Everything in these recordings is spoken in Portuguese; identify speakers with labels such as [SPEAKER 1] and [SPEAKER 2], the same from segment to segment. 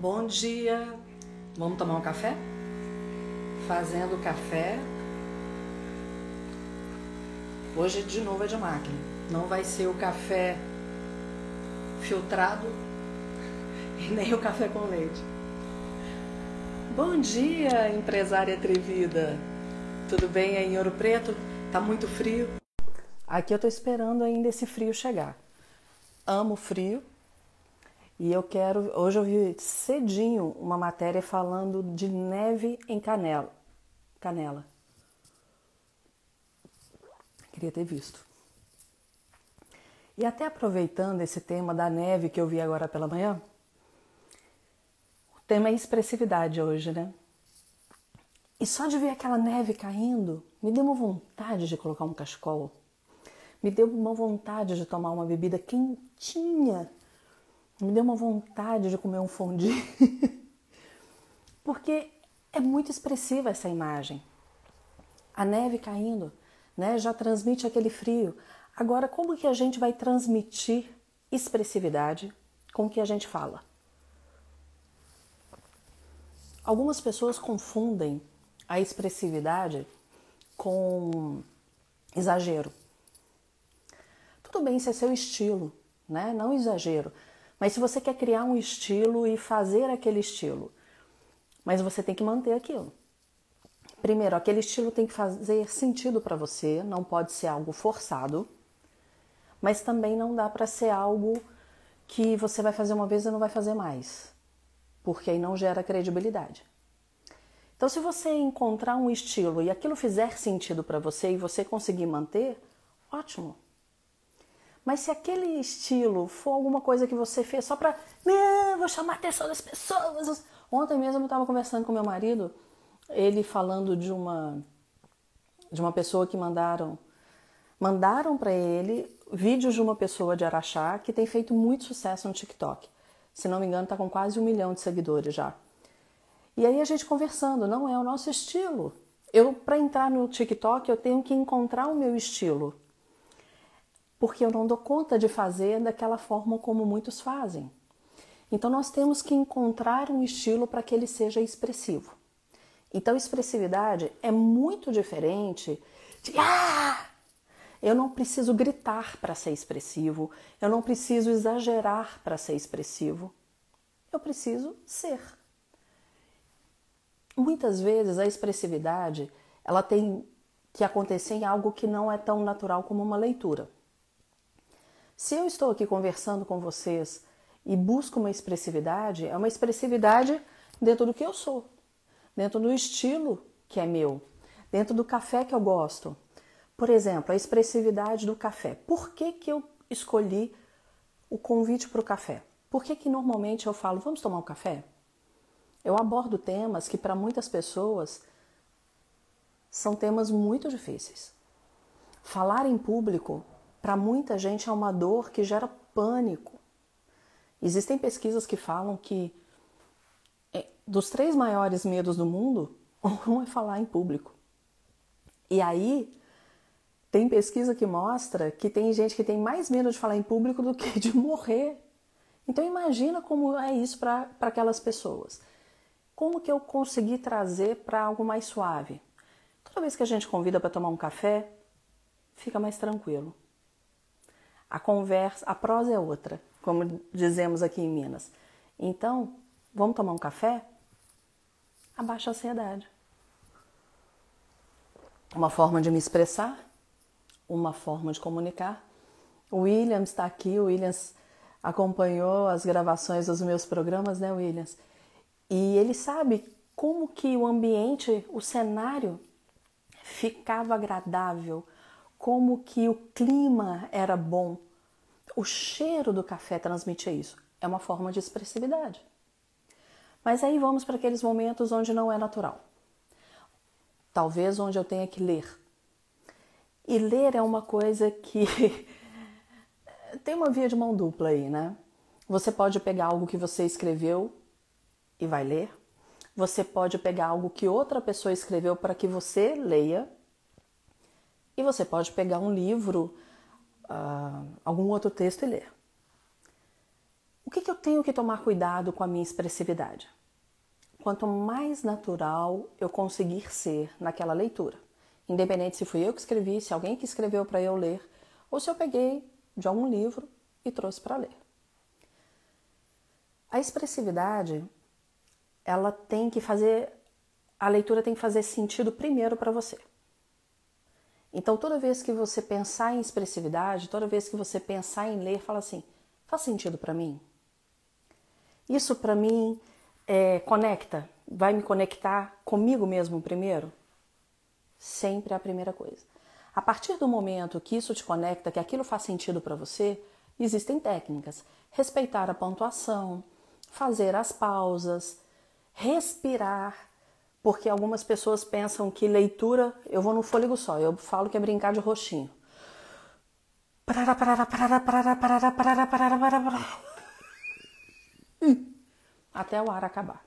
[SPEAKER 1] Bom dia! Vamos tomar um café? Fazendo café. Hoje de novo é de máquina. Não vai ser o café filtrado e nem o café com leite. Bom dia, empresária atrevida! Tudo bem aí em Ouro Preto? Tá muito frio? Aqui eu tô esperando ainda esse frio chegar. Amo frio, e eu quero. Hoje eu vi cedinho uma matéria falando de neve em Canela. Canela. Queria ter visto. E até aproveitando esse tema da neve que eu vi agora pela manhã, o tema é expressividade hoje, né? E só de ver aquela neve caindo, me deu uma vontade de colocar um cachecol. Me deu uma vontade de tomar uma bebida quentinha me deu uma vontade de comer um fondue, porque é muito expressiva essa imagem. A neve caindo, né, já transmite aquele frio. Agora, como que a gente vai transmitir expressividade com o que a gente fala? Algumas pessoas confundem a expressividade com exagero. Tudo bem, se é seu estilo, né? Não exagero. Mas se você quer criar um estilo e fazer aquele estilo, mas você tem que manter aquilo. Primeiro, aquele estilo tem que fazer sentido para você, não pode ser algo forçado, mas também não dá para ser algo que você vai fazer uma vez e não vai fazer mais, porque aí não gera credibilidade. Então, se você encontrar um estilo e aquilo fizer sentido para você e você conseguir manter, ótimo. Mas se aquele estilo for alguma coisa que você fez só pra, não, vou chamar a atenção das pessoas. Ontem mesmo eu estava conversando com meu marido, ele falando de uma de uma pessoa que mandaram mandaram para ele vídeos de uma pessoa de Araxá que tem feito muito sucesso no TikTok. Se não me engano, está com quase um milhão de seguidores já. E aí a gente conversando, não é o nosso estilo. Eu para entrar no TikTok eu tenho que encontrar o meu estilo porque eu não dou conta de fazer daquela forma como muitos fazem. Então nós temos que encontrar um estilo para que ele seja expressivo. Então expressividade é muito diferente de ah! Eu não preciso gritar para ser expressivo, eu não preciso exagerar para ser expressivo. Eu preciso ser. Muitas vezes a expressividade, ela tem que acontecer em algo que não é tão natural como uma leitura. Se eu estou aqui conversando com vocês e busco uma expressividade, é uma expressividade dentro do que eu sou, dentro do estilo que é meu, dentro do café que eu gosto. Por exemplo, a expressividade do café. Por que, que eu escolhi o convite para o café? Por que, que normalmente eu falo, vamos tomar um café? Eu abordo temas que para muitas pessoas são temas muito difíceis. Falar em público para muita gente é uma dor que gera pânico. Existem pesquisas que falam que é, dos três maiores medos do mundo, um é falar em público. E aí tem pesquisa que mostra que tem gente que tem mais medo de falar em público do que de morrer. Então imagina como é isso para aquelas pessoas. Como que eu consegui trazer para algo mais suave? Toda vez que a gente convida para tomar um café, fica mais tranquilo. A conversa, a prosa é outra, como dizemos aqui em Minas. Então, vamos tomar um café? Abaixa a ansiedade. Uma forma de me expressar, uma forma de comunicar. O Williams está aqui, o Williams acompanhou as gravações dos meus programas, né, Williams? E ele sabe como que o ambiente, o cenário ficava agradável, como que o clima era bom. O cheiro do café transmite isso. É uma forma de expressividade. Mas aí vamos para aqueles momentos onde não é natural. Talvez onde eu tenha que ler. E ler é uma coisa que tem uma via de mão dupla aí, né? Você pode pegar algo que você escreveu e vai ler. Você pode pegar algo que outra pessoa escreveu para que você leia e você pode pegar um livro, uh, algum outro texto e ler. O que, que eu tenho que tomar cuidado com a minha expressividade? Quanto mais natural eu conseguir ser naquela leitura, independente se fui eu que escrevi, se alguém que escreveu para eu ler, ou se eu peguei de algum livro e trouxe para ler. A expressividade, ela tem que fazer, a leitura tem que fazer sentido primeiro para você. Então, toda vez que você pensar em expressividade, toda vez que você pensar em ler, fala assim: faz sentido para mim? Isso para mim é, conecta, vai me conectar comigo mesmo primeiro? Sempre é a primeira coisa. A partir do momento que isso te conecta, que aquilo faz sentido para você, existem técnicas. Respeitar a pontuação, fazer as pausas, respirar, porque algumas pessoas pensam que leitura, eu vou no fôlego só, eu falo que é brincar de roxinho. Até o ar acabar.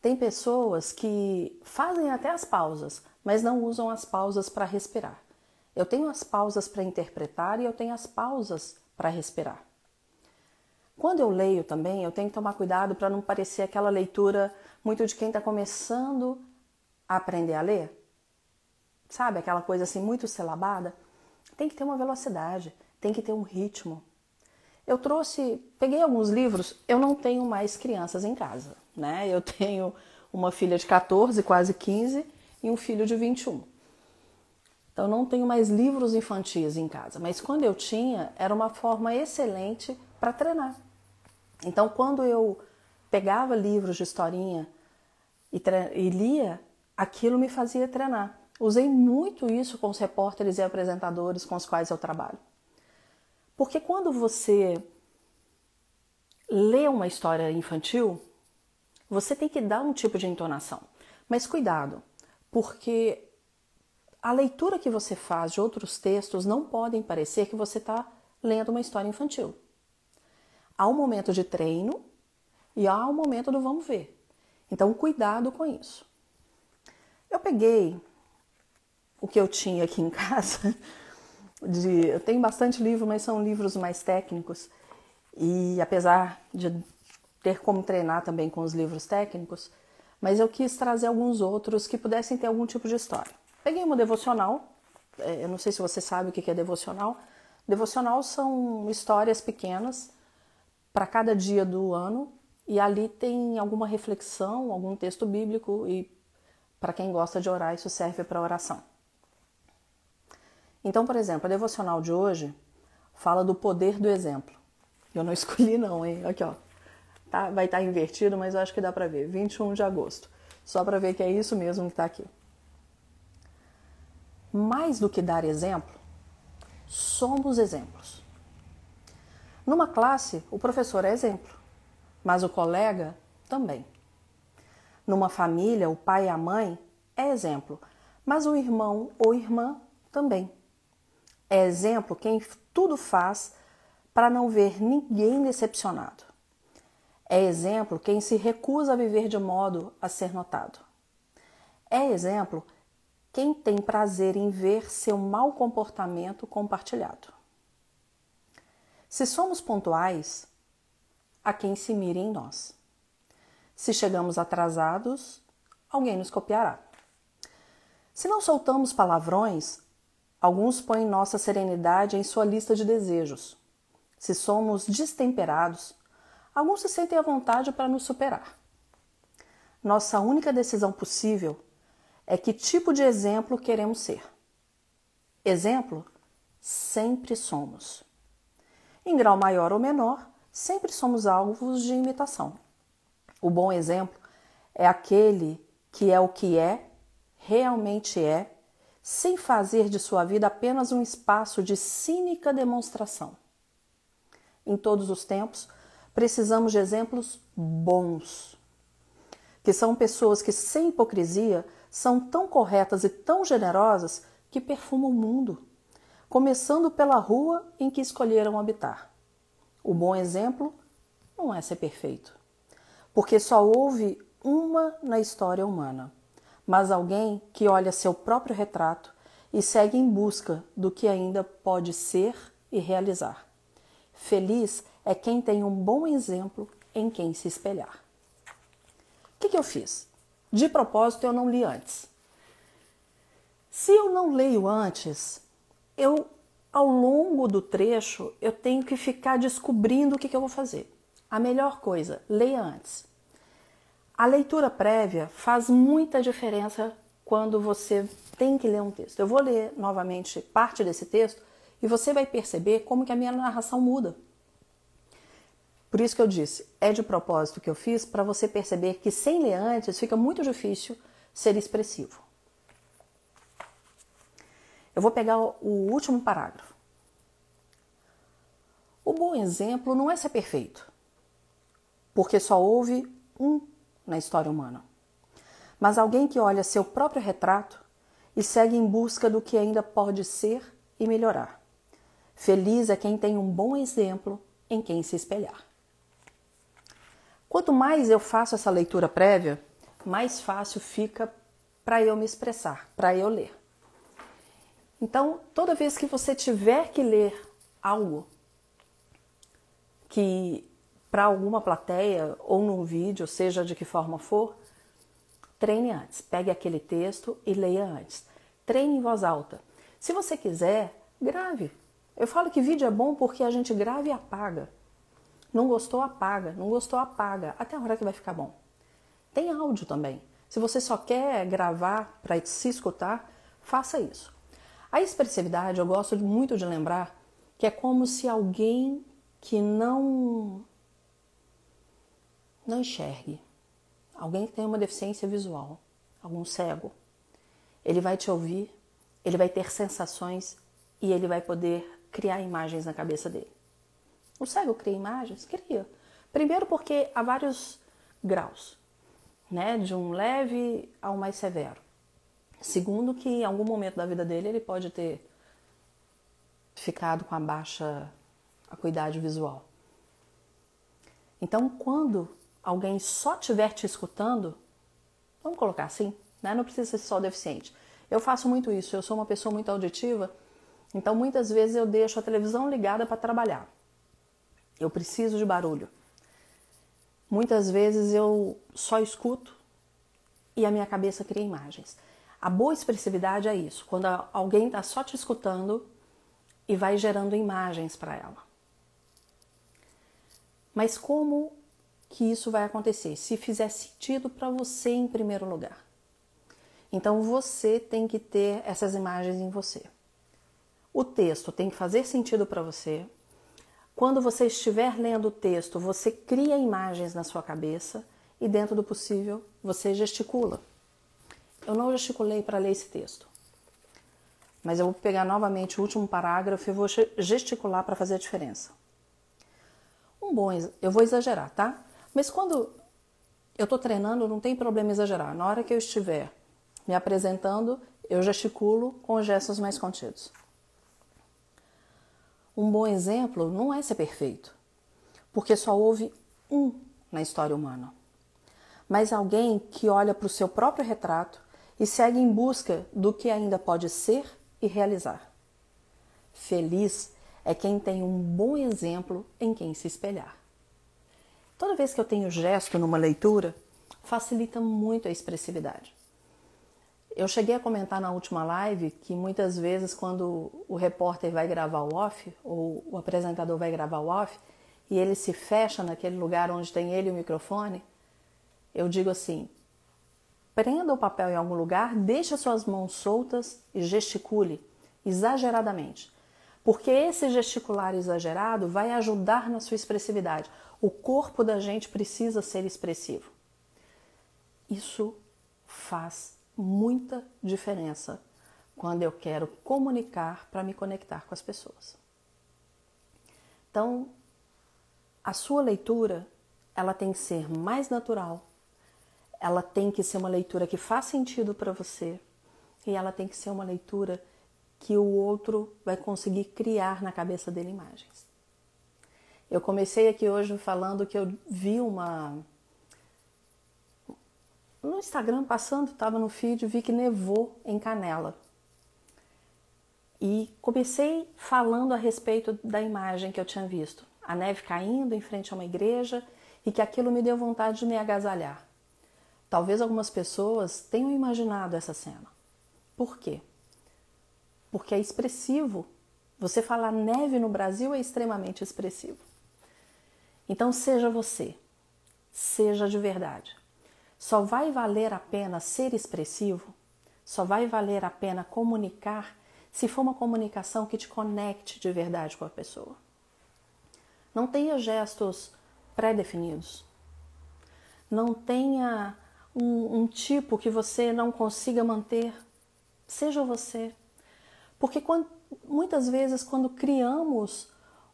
[SPEAKER 1] Tem pessoas que fazem até as pausas, mas não usam as pausas para respirar. Eu tenho as pausas para interpretar e eu tenho as pausas para respirar. Quando eu leio também, eu tenho que tomar cuidado para não parecer aquela leitura muito de quem está começando a aprender a ler. Sabe, aquela coisa assim muito selabada? Tem que ter uma velocidade, tem que ter um ritmo. Eu trouxe, peguei alguns livros, eu não tenho mais crianças em casa, né? Eu tenho uma filha de 14, quase 15 e um filho de 21. Então não tenho mais livros infantis em casa, mas quando eu tinha, era uma forma excelente para treinar. Então quando eu pegava livros de historinha e, e lia, aquilo me fazia treinar. Usei muito isso com os repórteres e apresentadores com os quais eu trabalho. Porque quando você lê uma história infantil, você tem que dar um tipo de entonação. Mas cuidado, porque a leitura que você faz de outros textos não podem parecer que você está lendo uma história infantil. Há um momento de treino e há um momento do vamos ver. Então, cuidado com isso. Eu peguei o que eu tinha aqui em casa. De, eu tenho bastante livro, mas são livros mais técnicos. E apesar de ter como treinar também com os livros técnicos, mas eu quis trazer alguns outros que pudessem ter algum tipo de história. Peguei uma devocional. É, eu não sei se você sabe o que é devocional. Devocional são histórias pequenas para cada dia do ano e ali tem alguma reflexão, algum texto bíblico e para quem gosta de orar isso serve para oração. Então, por exemplo, a devocional de hoje fala do poder do exemplo. Eu não escolhi não, hein? Aqui, ó. Tá, vai estar tá invertido, mas eu acho que dá para ver. 21 de agosto. Só para ver que é isso mesmo que está aqui. Mais do que dar exemplo, somos exemplos. Numa classe, o professor é exemplo mas o colega também. Numa família, o pai e a mãe é exemplo, mas o irmão ou irmã também. É exemplo quem tudo faz para não ver ninguém decepcionado. É exemplo quem se recusa a viver de modo a ser notado. É exemplo quem tem prazer em ver seu mau comportamento compartilhado. Se somos pontuais, a quem se mire em nós. Se chegamos atrasados, alguém nos copiará. Se não soltamos palavrões, alguns põem nossa serenidade em sua lista de desejos. Se somos destemperados, alguns se sentem à vontade para nos superar. Nossa única decisão possível é que tipo de exemplo queremos ser. Exemplo, sempre somos. Em grau maior ou menor, sempre somos alvos de imitação. O bom exemplo é aquele que é o que é, realmente é, sem fazer de sua vida apenas um espaço de cínica demonstração. Em todos os tempos, precisamos de exemplos bons, que são pessoas que, sem hipocrisia, são tão corretas e tão generosas que perfumam o mundo, começando pela rua em que escolheram habitar. O bom exemplo não é ser perfeito, porque só houve uma na história humana, mas alguém que olha seu próprio retrato e segue em busca do que ainda pode ser e realizar. Feliz é quem tem um bom exemplo em quem se espelhar. O que, que eu fiz? De propósito, eu não li antes. Se eu não leio antes, eu ao longo do trecho eu tenho que ficar descobrindo o que, que eu vou fazer. A melhor coisa, leia antes. A leitura prévia faz muita diferença quando você tem que ler um texto. Eu vou ler novamente parte desse texto e você vai perceber como que a minha narração muda. Por isso que eu disse, é de propósito que eu fiz para você perceber que sem ler antes fica muito difícil ser expressivo. Eu vou pegar o último parágrafo. O bom exemplo não é ser perfeito, porque só houve um na história humana, mas alguém que olha seu próprio retrato e segue em busca do que ainda pode ser e melhorar. Feliz é quem tem um bom exemplo em quem se espelhar. Quanto mais eu faço essa leitura prévia, mais fácil fica para eu me expressar, para eu ler. Então, toda vez que você tiver que ler algo que para alguma plateia ou num vídeo, seja de que forma for, treine antes. Pegue aquele texto e leia antes. Treine em voz alta. Se você quiser, grave. Eu falo que vídeo é bom porque a gente grava e apaga. Não gostou, apaga. Não gostou, apaga. Até a hora que vai ficar bom. Tem áudio também. Se você só quer gravar para se escutar, faça isso. A expressividade, eu gosto muito de lembrar que é como se alguém que não não enxergue, alguém que tem uma deficiência visual, algum cego, ele vai te ouvir, ele vai ter sensações e ele vai poder criar imagens na cabeça dele. O cego cria imagens? Cria. Primeiro porque há vários graus, né, de um leve ao mais severo. Segundo, que em algum momento da vida dele ele pode ter ficado com a baixa acuidade visual. Então, quando alguém só estiver te escutando, vamos colocar assim, né? não precisa ser só deficiente. Eu faço muito isso, eu sou uma pessoa muito auditiva, então muitas vezes eu deixo a televisão ligada para trabalhar. Eu preciso de barulho. Muitas vezes eu só escuto e a minha cabeça cria imagens. A boa expressividade é isso, quando alguém está só te escutando e vai gerando imagens para ela. Mas como que isso vai acontecer? Se fizer sentido para você em primeiro lugar. Então você tem que ter essas imagens em você. O texto tem que fazer sentido para você. Quando você estiver lendo o texto, você cria imagens na sua cabeça e, dentro do possível, você gesticula. Eu não gesticulei para ler esse texto. Mas eu vou pegar novamente o último parágrafo e vou gesticular para fazer a diferença. Um bom, eu vou exagerar, tá? Mas quando eu estou treinando, não tem problema exagerar. Na hora que eu estiver me apresentando, eu gesticulo com gestos mais contidos. Um bom exemplo não é ser perfeito, porque só houve um na história humana, mas alguém que olha para o seu próprio retrato e segue em busca do que ainda pode ser e realizar. Feliz é quem tem um bom exemplo em quem se espelhar. Toda vez que eu tenho gesto numa leitura, facilita muito a expressividade. Eu cheguei a comentar na última live que muitas vezes, quando o repórter vai gravar o off, ou o apresentador vai gravar o off, e ele se fecha naquele lugar onde tem ele o microfone, eu digo assim: Prenda o papel em algum lugar, deixe suas mãos soltas e gesticule exageradamente. Porque esse gesticular exagerado vai ajudar na sua expressividade. O corpo da gente precisa ser expressivo. Isso faz muita diferença quando eu quero comunicar para me conectar com as pessoas. Então, a sua leitura, ela tem que ser mais natural, ela tem que ser uma leitura que faz sentido para você e ela tem que ser uma leitura que o outro vai conseguir criar na cabeça dele imagens. Eu comecei aqui hoje falando que eu vi uma no Instagram passando, estava no feed, vi que nevou em Canela. E comecei falando a respeito da imagem que eu tinha visto. a neve caindo em frente a uma igreja e que aquilo me deu vontade de me agasalhar. Talvez algumas pessoas tenham imaginado essa cena. Por quê? Porque é expressivo. Você falar neve no Brasil é extremamente expressivo. Então seja você, seja de verdade. Só vai valer a pena ser expressivo, só vai valer a pena comunicar se for uma comunicação que te conecte de verdade com a pessoa. Não tenha gestos pré-definidos. Não tenha um, um, tipo que você não consiga manter. Seja você. Porque quando, muitas vezes, quando criamos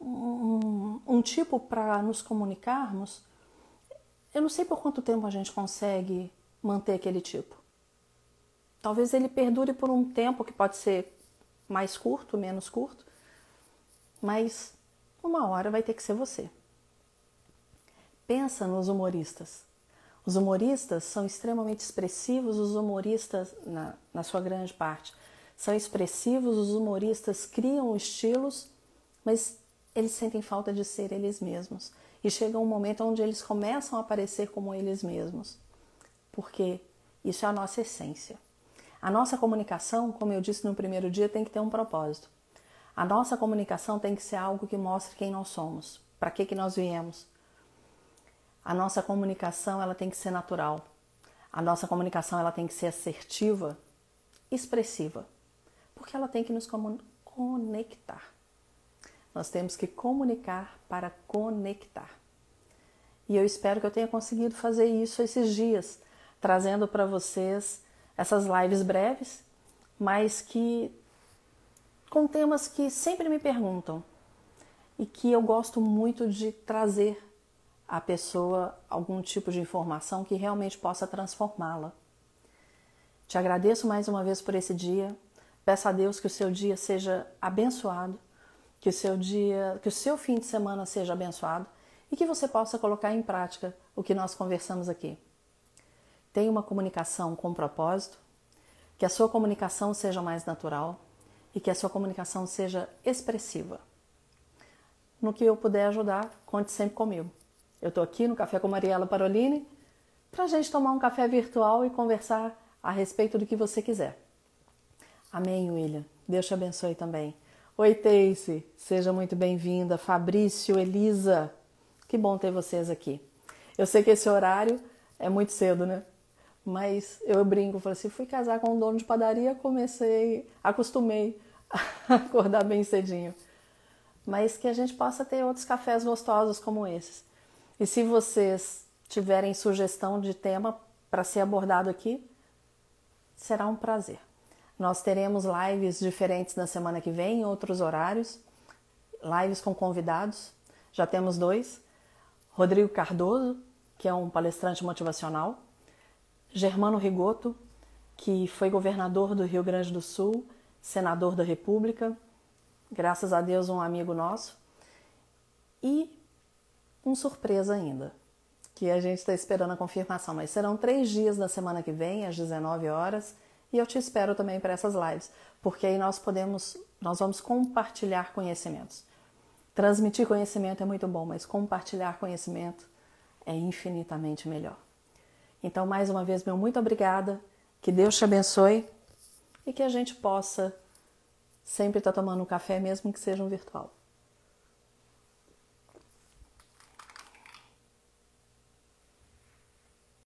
[SPEAKER 1] um, um tipo para nos comunicarmos, eu não sei por quanto tempo a gente consegue manter aquele tipo. Talvez ele perdure por um tempo que pode ser mais curto, menos curto, mas uma hora vai ter que ser você. Pensa nos humoristas. Os humoristas são extremamente expressivos, os humoristas, na, na sua grande parte, são expressivos, os humoristas criam estilos, mas eles sentem falta de ser eles mesmos. E chega um momento onde eles começam a aparecer como eles mesmos. Porque isso é a nossa essência. A nossa comunicação, como eu disse no primeiro dia, tem que ter um propósito. A nossa comunicação tem que ser algo que mostre quem nós somos, para que, que nós viemos. A nossa comunicação ela tem que ser natural. A nossa comunicação ela tem que ser assertiva, expressiva, porque ela tem que nos conectar. Nós temos que comunicar para conectar. E eu espero que eu tenha conseguido fazer isso esses dias, trazendo para vocês essas lives breves, mas que com temas que sempre me perguntam e que eu gosto muito de trazer à pessoa algum tipo de informação que realmente possa transformá-la. Te agradeço mais uma vez por esse dia. Peço a Deus que o seu dia seja abençoado, que o seu dia, que o seu fim de semana seja abençoado e que você possa colocar em prática o que nós conversamos aqui. Tenha uma comunicação com propósito, que a sua comunicação seja mais natural e que a sua comunicação seja expressiva. No que eu puder ajudar, conte sempre comigo. Eu estou aqui no Café com Mariela Parolini para a gente tomar um café virtual e conversar a respeito do que você quiser. Amém, William. Deus te abençoe também. Oi, Teice. Seja muito bem-vinda. Fabrício, Elisa. Que bom ter vocês aqui. Eu sei que esse horário é muito cedo, né? Mas eu brinco, falei assim, fui casar com um dono de padaria, comecei, acostumei a acordar bem cedinho. Mas que a gente possa ter outros cafés gostosos como esses. E se vocês tiverem sugestão de tema para ser abordado aqui, será um prazer. Nós teremos lives diferentes na semana que vem, em outros horários, lives com convidados. Já temos dois: Rodrigo Cardoso, que é um palestrante motivacional, Germano Rigoto, que foi governador do Rio Grande do Sul, senador da República, graças a Deus um amigo nosso, e um surpresa ainda, que a gente está esperando a confirmação, mas serão três dias na semana que vem, às 19 horas, e eu te espero também para essas lives, porque aí nós podemos, nós vamos compartilhar conhecimentos. Transmitir conhecimento é muito bom, mas compartilhar conhecimento é infinitamente melhor. Então, mais uma vez, meu muito obrigada. Que Deus te abençoe e que a gente possa sempre estar tomando um café, mesmo que seja um virtual.